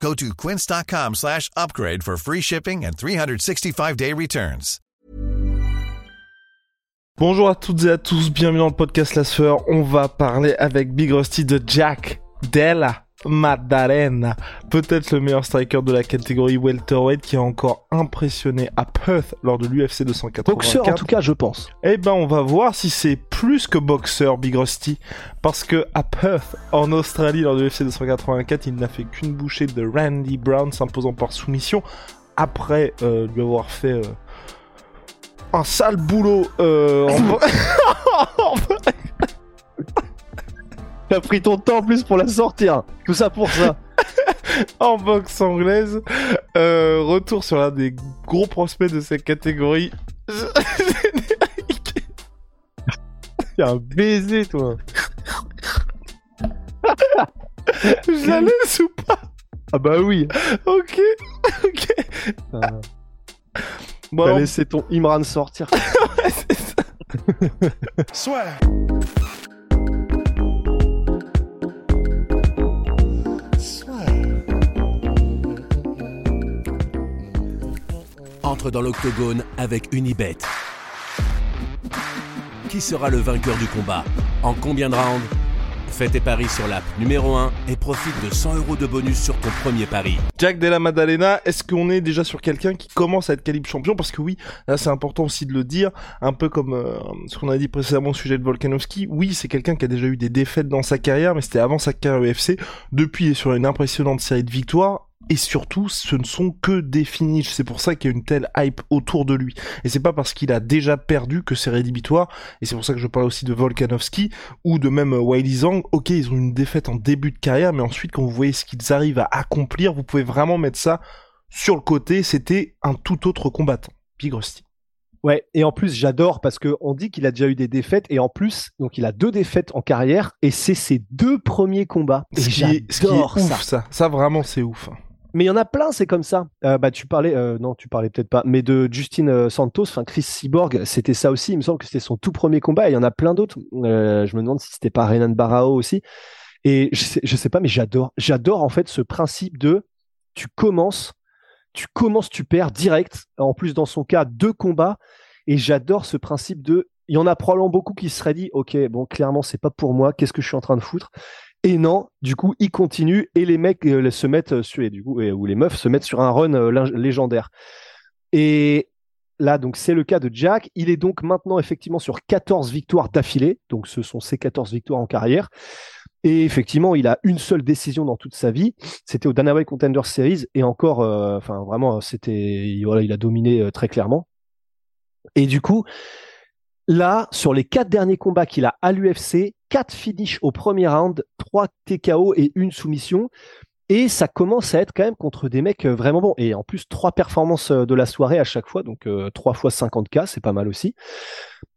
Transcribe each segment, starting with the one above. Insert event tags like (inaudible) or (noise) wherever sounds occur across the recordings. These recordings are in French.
Go to quince.com slash upgrade for free shipping and 365-day returns. Bonjour à toutes et à tous, bienvenue dans le podcast La Sueur. On va parler avec Big Rusty de Jack Della Maddalena, peut-être le meilleur striker de la catégorie welterweight qui a encore impressionné à Perth lors de l'UFC 284. Boxeur en tout cas, je pense. Eh ben, on va voir si c'est plus que boxeur Big Rusty, parce que à Perth, en Australie, lors de l'UFC 284, il n'a fait qu'une bouchée de Randy Brown s'imposant par soumission après euh, lui avoir fait euh, un sale boulot euh, en... (laughs) (laughs) T'as pris ton temps en plus pour la sortir. Tout ça pour ça. (laughs) en boxe anglaise. Euh, retour sur l'un des gros prospects de cette catégorie. T'es un baiser, toi. Je la laisse ou pas Ah bah oui. Ok. Ok. Bon, T'as laissé ton Imran sortir. (laughs) Ouais, c'est ça. Swear. Dans l'octogone avec Unibet. Qui sera le vainqueur du combat? En combien de rounds? Fais tes paris sur l'app numéro 1 et profite de 100 euros de bonus sur ton premier pari. Jack Della Maddalena, est-ce qu'on est déjà sur quelqu'un qui commence à être calibre champion? Parce que oui, là c'est important aussi de le dire, un peu comme euh, ce qu'on a dit précédemment au sujet de Volkanovski. Oui, c'est quelqu'un qui a déjà eu des défaites dans sa carrière, mais c'était avant sa carrière UFC. Depuis, il est sur une impressionnante série de victoires. Et surtout, ce ne sont que des finishes. C'est pour ça qu'il y a une telle hype autour de lui. Et c'est pas parce qu'il a déjà perdu que c'est rédhibitoire. Et c'est pour ça que je parle aussi de Volkanovski ou de même euh, Wiley Zhang. Ok, ils ont une défaite en début de carrière, mais ensuite, quand vous voyez ce qu'ils arrivent à accomplir, vous pouvez vraiment mettre ça sur le côté. C'était un tout autre combattant. Big Rusty. Ouais, et en plus, j'adore parce que on dit qu'il a déjà eu des défaites et en plus, donc il a deux défaites en carrière et c'est ses deux premiers combats. Et Ce qui est, ce qui est j'adore ouf, ça. ça. ça. vraiment, c'est ouf. Mais il y en a plein, c'est comme ça. Euh, bah, tu parlais, euh, non, tu parlais peut-être pas, mais de Justin euh, Santos, enfin Chris Cyborg, c'était ça aussi. Il me semble que c'était son tout premier combat. Il y en a plein d'autres. Je me demande si c'était pas Renan Barao aussi. Et je sais, sais pas, mais j'adore, j'adore en fait ce principe de tu commences, tu commences, tu perds direct. En plus, dans son cas, deux combats. Et j'adore ce principe de, il y en a probablement beaucoup qui se seraient dit, ok, bon, clairement, c'est pas pour moi. Qu'est-ce que je suis en train de foutre? Et non, du coup, il continue et les mecs euh, se mettent euh, sur, du coup, ou les meufs se mettent sur un run euh, lég- légendaire. Et là, donc, c'est le cas de Jack. Il est donc maintenant effectivement sur 14 victoires d'affilée. Donc, ce sont ses 14 victoires en carrière. Et effectivement, il a une seule décision dans toute sa vie. C'était au Dana White Contender Series. Et encore, enfin, vraiment, c'était, voilà, il a dominé très clairement. Et du coup, là, sur les quatre derniers combats qu'il a à l'UFC, quatre finishes au premier round, trois TKO et une soumission. Et ça commence à être quand même contre des mecs euh, vraiment bons. Et en plus, trois performances euh, de la soirée à chaque fois, donc euh, trois fois 50K, c'est pas mal aussi.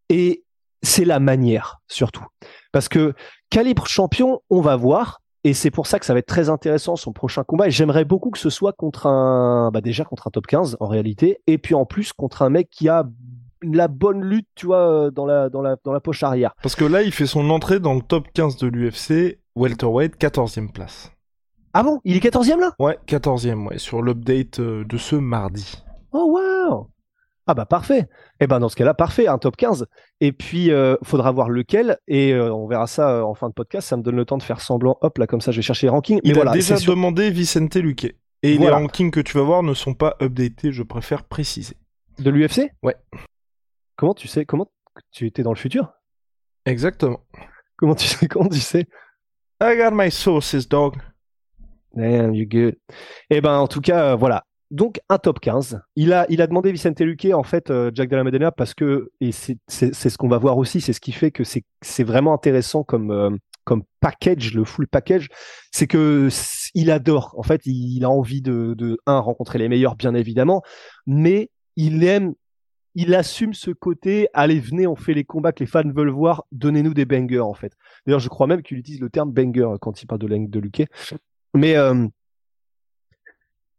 Et c'est la manière, surtout. Parce que calibre champion, on va voir. Et c'est pour ça que ça va être très intéressant son prochain combat. Et j'aimerais beaucoup que ce soit contre un, bah déjà contre un top 15 en réalité. Et puis en plus contre un mec qui a la bonne lutte, tu vois, euh, dans la, dans la, dans la poche arrière. Parce que là, il fait son entrée dans le top 15 de l'UFC, welterweight, 14e place. Ah bon, il est 14e là? Ouais, 14e, ouais, sur l'update euh, de ce mardi. Oh wow Ah bah parfait. Eh ben dans ce cas-là, parfait, un top 15. Et puis euh, faudra voir lequel et euh, on verra ça euh, en fin de podcast. Ça me donne le temps de faire semblant. Hop là, comme ça, je vais chercher les rankings. Il Mais a voilà, déjà demandé Vicente Luque. Et Voilà. les rankings que tu vas voir ne sont pas updatés, je préfère préciser. de l'UFC. Ouais. Comment tu sais Comment tu étais dans le futur? Exactement. Comment tu sais Comment tu sais? I got my sources, dog. Damn, you good. Eh ben, en tout cas, euh, voilà. Donc, un top 15. Il a, il a demandé Vicente Luque, en fait, euh, Jack Della Maddalena, parce que, et c'est ce qu'on va voir aussi, c'est ce qui fait que c'est vraiment intéressant comme, euh, comme package, le full package. C'est que il adore. En fait, il a envie de, de, un, rencontrer les meilleurs, bien évidemment, mais il aime il assume ce côté, allez, venez, on fait les combats que les fans veulent voir, donnez-nous des bangers, en fait. D'ailleurs, je crois même qu'il utilise le terme banger quand il parle de de. Mais, euh,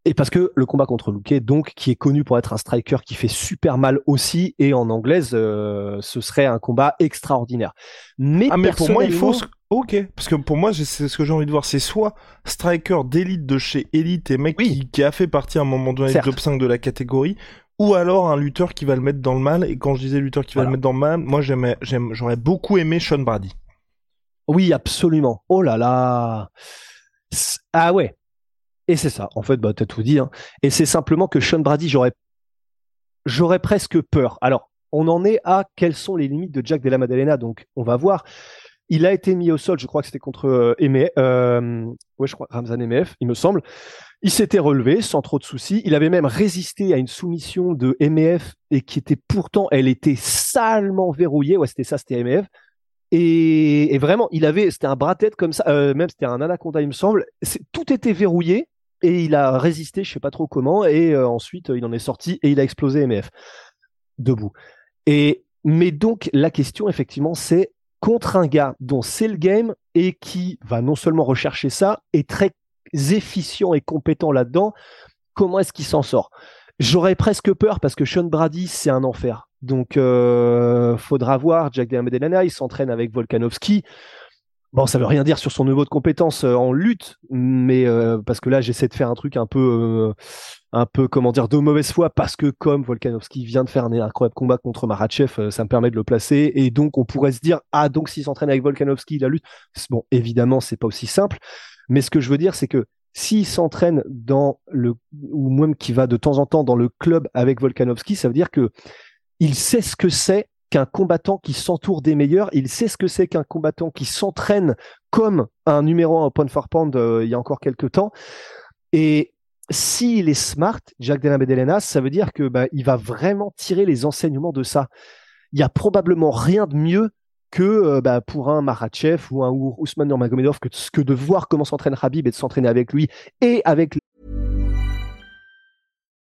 et parce que le combat contre Luque, donc, qui est connu pour être un striker qui fait super mal aussi, et en anglaise, euh, ce serait un combat extraordinaire. Mais, Ah, mais pour moi, il faut. Ok, parce que pour moi, c'est ce que j'ai envie de voir. C'est soit striker d'élite de chez Elite et mec Oui. qui, qui a fait partie à un moment donné du top 5 de la catégorie, ou alors un lutteur qui va le mettre dans le mal. Et quand je disais lutteur qui va le mettre dans le mal, moi, j'aimais, j'aime, j'aurais beaucoup aimé Sean Brady. Oui, absolument. Oh là là. Ah ouais. Et c'est ça. En fait, bah, t'as tout dit. hein. Et c'est simplement que Sean Brady, j'aurais, j'aurais presque peur. Alors, on en est à quelles sont les limites de Jack Della Maddalena. Donc, on va voir. Il a été mis au sol, je crois que c'était contre euh, Eme- euh, je crois Ramzan MF, il me semble. Il s'était relevé sans trop de soucis. Il avait même résisté à une soumission de MEF et qui était pourtant, elle était salement verrouillée. Ouais, c'était ça, c'était MEF. Et, et vraiment, il avait, c'était un bras-tête comme ça, euh, même c'était un anaconda, il me semble. Tout était verrouillé et il a résisté, je sais pas trop comment, et euh, ensuite il en est sorti et il a explosé MF debout. Et mais donc la question effectivement, c'est contre un gars dont c'est le game et qui va non seulement rechercher ça, est très efficient et compétent là-dedans. Comment est-ce qu'il s'en sort? J'aurais presque peur parce que Sean Brady, c'est un enfer. Donc, euh, faudra voir. Jack Della Maddalena, il s'entraîne avec Volkanovski. Bon, ça veut rien dire sur son niveau de compétence euh, en lutte, mais euh, parce que là, j'essaie de faire un truc un peu, euh, un peu, comment dire, de mauvaise foi, parce que comme Volkanovski vient de faire un incroyable combat contre Marachev, euh, ça me permet de le placer, et donc on pourrait se dire, ah, donc s'il s'entraîne avec Volkanovski, la lutte, bon, évidemment, c'est pas aussi simple, mais ce que je veux dire, c'est que s'il s'entraîne dans le, ou même qui va de temps en temps dans le club avec Volkanovski, ça veut dire que il sait ce que c'est qu'un combattant qui s'entoure des meilleurs, il sait ce que c'est qu'un combattant qui s'entraîne comme un numéro un au pound for pound euh, il y a encore quelques temps. Et s'il est smart, Jack Della Maddalena, ça veut dire que bah, il va vraiment tirer les enseignements de ça. Il y a probablement rien de mieux que euh, bah, pour un Marachev ou un Ou- Ousmane Nurmagomedov que, que de voir comment s'entraîne Habib et de s'entraîner avec lui et avec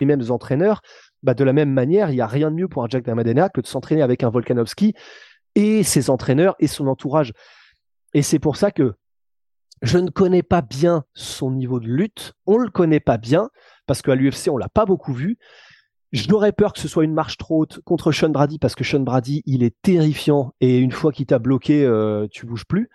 Les mêmes entraîneurs, bah de la même manière, il n'y a rien de mieux pour un Jack Damadena que de s'entraîner avec un Volkanovski et ses entraîneurs et son entourage. Et c'est pour ça que je ne connais pas bien son niveau de lutte. On le connaît pas bien parce qu'à l'UFC, on l'a pas beaucoup vu. J'aurais peur que ce soit une marche trop haute contre Sean Brady parce que Sean Brady, il est terrifiant et une fois qu'il t'a bloqué, euh, tu bouges plus.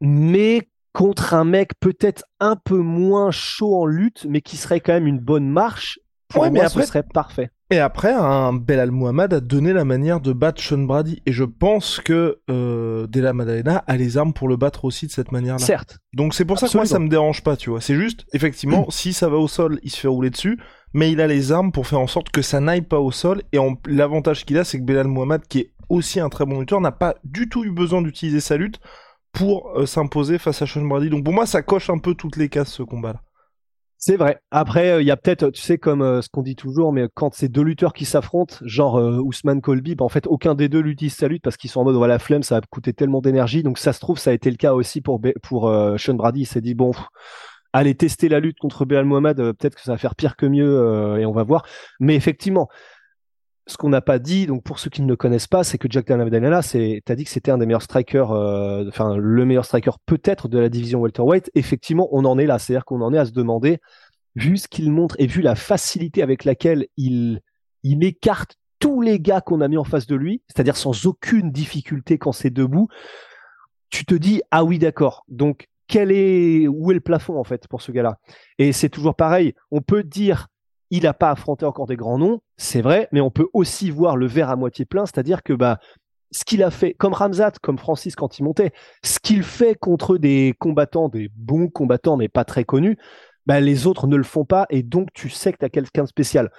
Mais contre un mec peut-être un peu moins chaud en lutte, mais qui serait quand même une bonne marche, pour Ouais, mais moi, après- ce serait parfait. Et après, un Belal Muhammad a donné la manière de battre Sean Brady. Et je pense que euh, Della Maddalena a les armes pour le battre aussi de cette manière-là. Certes, Donc c'est pour ça que moi ça me dérange pas, tu vois. C'est juste, effectivement, (clears throat) si ça va au sol, il se fait rouler dessus, mais il a les armes pour faire en sorte que ça n'aille pas au sol. Et en- l'avantage qu'il a, c'est que Belal Muhammad, qui est aussi un très bon lutteur, n'a pas du tout eu besoin d'utiliser sa lutte pour euh, s'imposer face à Sean Brady. Donc pour moi, ça coche un peu toutes les cases ce combat-là. c'est vrai. Après, euh, il y a peut-être, tu sais, comme euh, ce qu'on dit toujours, mais quand c'est deux lutteurs qui s'affrontent, genre Ousmane Colby, bah, en fait, aucun des deux l'utilise sa lutte parce qu'ils sont en mode, voilà, flemme, ça va coûter tellement d'énergie. Donc ça se trouve, ça a été le cas aussi pour, Sean Brady. Il s'est dit, bon, allez tester la lutte contre Belal Mohamed, peut-être que ça va faire pire que mieux et on va voir. Mais effectivement, ce qu'on n'a pas dit, donc pour ceux qui ne le connaissent pas, c'est que Jack Della c'est, t'as dit que c'était un des meilleurs strikers, euh, enfin le meilleur striker peut-être de la division welterweight. Effectivement, on en est là, c'est-à-dire qu'on en est à se demander, vu ce qu'il montre et vu la facilité avec laquelle il il écarte tous les gars qu'on a mis en face de lui, c'est-à-dire sans aucune difficulté quand c'est debout, tu te dis ah oui d'accord. Donc quel est où est le plafond en fait pour ce gars-là? Et c'est toujours pareil. On peut dire il n'a pas affronté encore des grands noms, c'est vrai, mais on peut aussi voir le verre à moitié plein, c'est-à-dire que bah ce qu'il a fait, comme Ramzat, comme Francis quand il montait, ce qu'il fait contre des combattants, des bons combattants, mais pas très connus, bah, les autres ne le font pas et donc tu sais que tu as quelqu'un de spécial.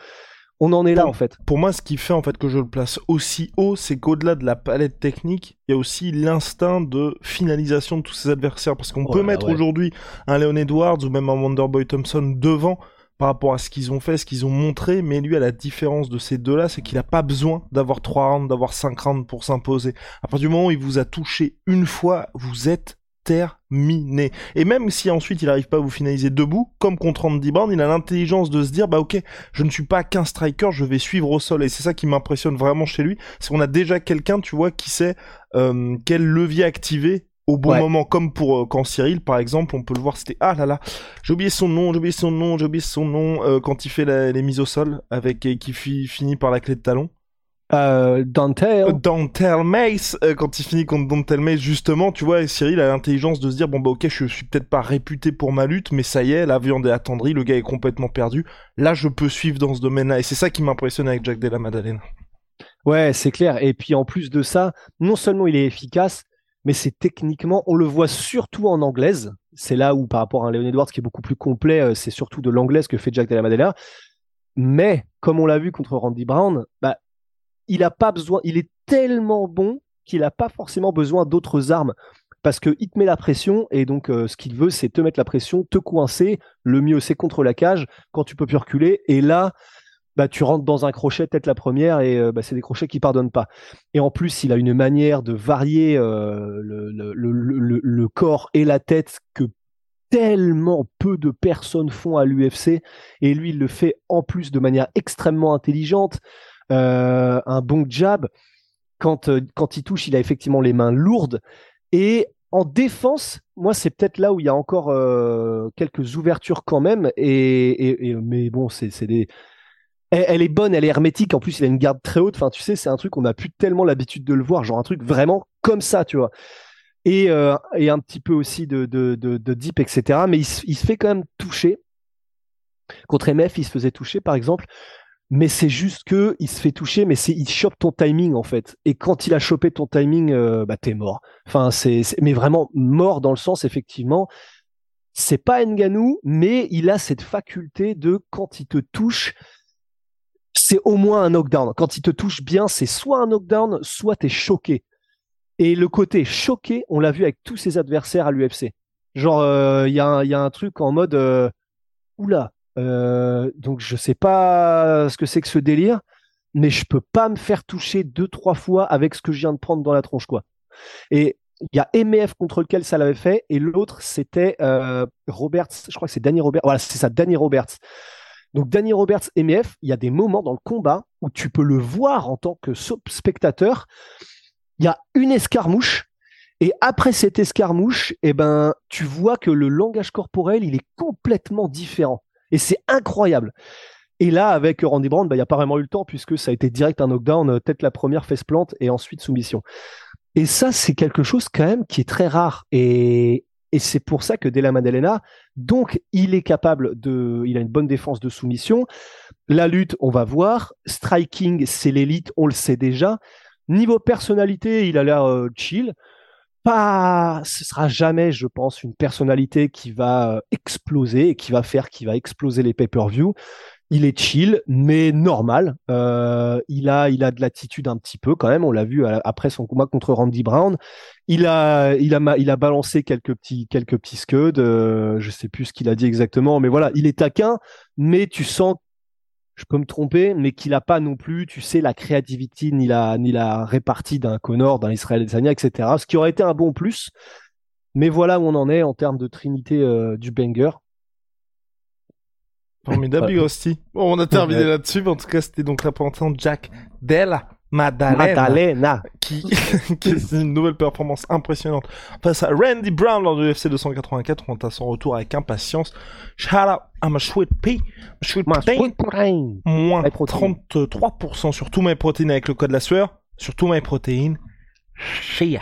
On en est là Pour- en fait. Pour moi, ce qui fait en fait que je le place aussi haut, c'est qu'au-delà de la palette technique, il y a aussi l'instinct de finalisation de tous ses adversaires. Parce qu'on Oh peut là mettre ouais. aujourd'hui un Leon Edwards ou même un Wonderboy Thompson devant par rapport à ce qu'ils ont fait, ce qu'ils ont montré, mais lui, à la différence de ces deux-là, c'est qu'il a pas besoin d'avoir trois rounds, d'avoir cinq rounds pour s'imposer. À partir du moment où il vous a touché une fois, vous êtes terminé. Et même si ensuite il arrive pas à vous finaliser debout, comme contre Andy Brown, il a l'intelligence de se dire, bah ok, je ne suis pas qu'un striker, je vais suivre au sol. Et c'est ça qui m'impressionne vraiment chez lui, c'est qu'on a déjà quelqu'un, tu vois, qui sait euh, quel levier activer au bon Ouais. moment, comme pour euh, quand Cyril, par exemple, on peut le voir, c'était ah là là, j'ai oublié son nom, j'ai oublié son nom, j'ai oublié son nom euh, quand il fait la- les mises au sol avec et qui fi- finit par la clé de talon. Euh, Dante, Euh, Dantel Mace, euh, quand il finit contre Dantel Mace, justement, tu vois, Cyril a l'intelligence de se dire, bon bah ok, je suis peut-être pas réputé pour ma lutte, mais ça y est, la viande est attendrie, le gars est complètement perdu, là je peux suivre dans ce domaine-là, et c'est ça qui m'impressionne avec Jack Della Maddalena. Ouais, c'est clair. Et puis en plus de ça, non seulement il est efficace, mais c'est techniquement, on le voit surtout en anglaise. C'est là où, par rapport à un Leon Edwards qui est beaucoup plus complet, euh, c'est surtout de l'anglaise que fait Jack Della Maddalena. Mais comme on l'a vu contre Randy Brown, bah, il a pas besoin, il est tellement bon qu'il n'a pas forcément besoin d'autres armes. Parce qu'il te met la pression, et donc euh, ce qu'il veut, c'est te mettre la pression, te coincer. Le mieux, c'est contre la cage, quand tu peux plus reculer. Et là, bah, tu rentres dans un crochet, peut-être la première, et euh, bah, c'est des crochets qui pardonnent pas. Et en plus, il a une manière de varier euh, le, corps et la tête que tellement peu de personnes font à l'UFC. Et lui, il le fait en plus de manière extrêmement intelligente. Euh, un bon jab. Quand, quand il touche, il a effectivement les mains lourdes. Et en défense, moi, c'est peut-être là où il y a encore quelques ouvertures quand même. Et, mais bon, c'est des. Elle, est bonne, elle est hermétique. En plus, il a une garde très haute. Enfin, tu sais, c'est un truc on n'a plus tellement l'habitude de le voir. Genre un truc vraiment comme ça, tu vois. Et, euh, et un petit peu aussi de, de, de, de deep, etc. Mais il, se- fait quand même toucher. Contre MF, il se faisait toucher, par exemple. Mais c'est juste que il se fait toucher, mais c'est il chope ton timing en fait. Et quand il a chopé ton timing, euh, bah t'es mort. Enfin, c'est- mais vraiment mort dans le sens effectivement. C'est pas Nganou, mais il a cette faculté de quand il te touche, c'est au moins un knockdown. Quand il te touche bien, c'est soit un knockdown, soit t'es choqué. Et le côté choqué, on l'a vu avec tous ses adversaires à l'UFC. Genre, euh, il y, a un- truc en mode, euh, oula, euh, donc je sais pas ce que c'est que ce délire, mais je peux pas me faire toucher deux trois fois avec ce que je viens de prendre dans la tronche quoi. Et il y a MF contre lequel ça l'avait fait et l'autre c'était Roberts, je crois que c'est Danny Roberts. Voilà, c'est ça, Danny Roberts. Donc Danny Roberts MF, il y a des moments dans le combat où tu peux le voir en tant que spectateur. Il y a une escarmouche et après cette escarmouche, eh ben, tu vois que le langage corporel, il est complètement différent. Et c'est incroyable. Et là, avec Randy Brown, bah, il n'y a pas vraiment eu le temps puisque ça a été direct un knockdown, euh, tête la première, fesse plante et ensuite soumission. Et ça, c'est quelque chose quand même qui est très rare. Et, et c'est pour ça que Della Maddalena, donc, il est capable de, il a une bonne défense de soumission. La lutte, on va voir. Striking, c'est l'élite, on le sait déjà. Niveau personnalité, il a l'air euh, chill. Pas, ce sera jamais, je pense, une personnalité qui va euh, exploser et qui va faire, qui va exploser les pay-per-view. Il est chill, mais normal. Euh, il a, il a de l'attitude un petit peu quand même. On l'a vu à- après son combat contre Randy Brown. Il a, il a, il a balancé quelques petits, quelques petits scuds. Euh, je sais plus ce qu'il a dit exactement, mais voilà, il est taquin, mais tu sens je peux me tromper, mais qu'il n'a pas non plus, tu sais, la créativité ni la, ni la répartie d'un Connor, d'un Israël Adesanya, etc. Ce qui aurait été un bon plus. Mais voilà où on en est en termes de trinité euh, du banger. Formidable. Big Rusty. Bon, on a terminé là-dessus, mais en tout cas, c'était donc de Jack Della Maddalena, Madalena. qui, (laughs) qui est une nouvelle performance impressionnante face à Randy Brown lors de l'UFC 284. On à son retour avec impatience. Shout out à ma sweet pea, ma sweet protein. moins My protein. 33% sur tout MyProtein avec le code la sueur. Sur tout MyProtein. Chia.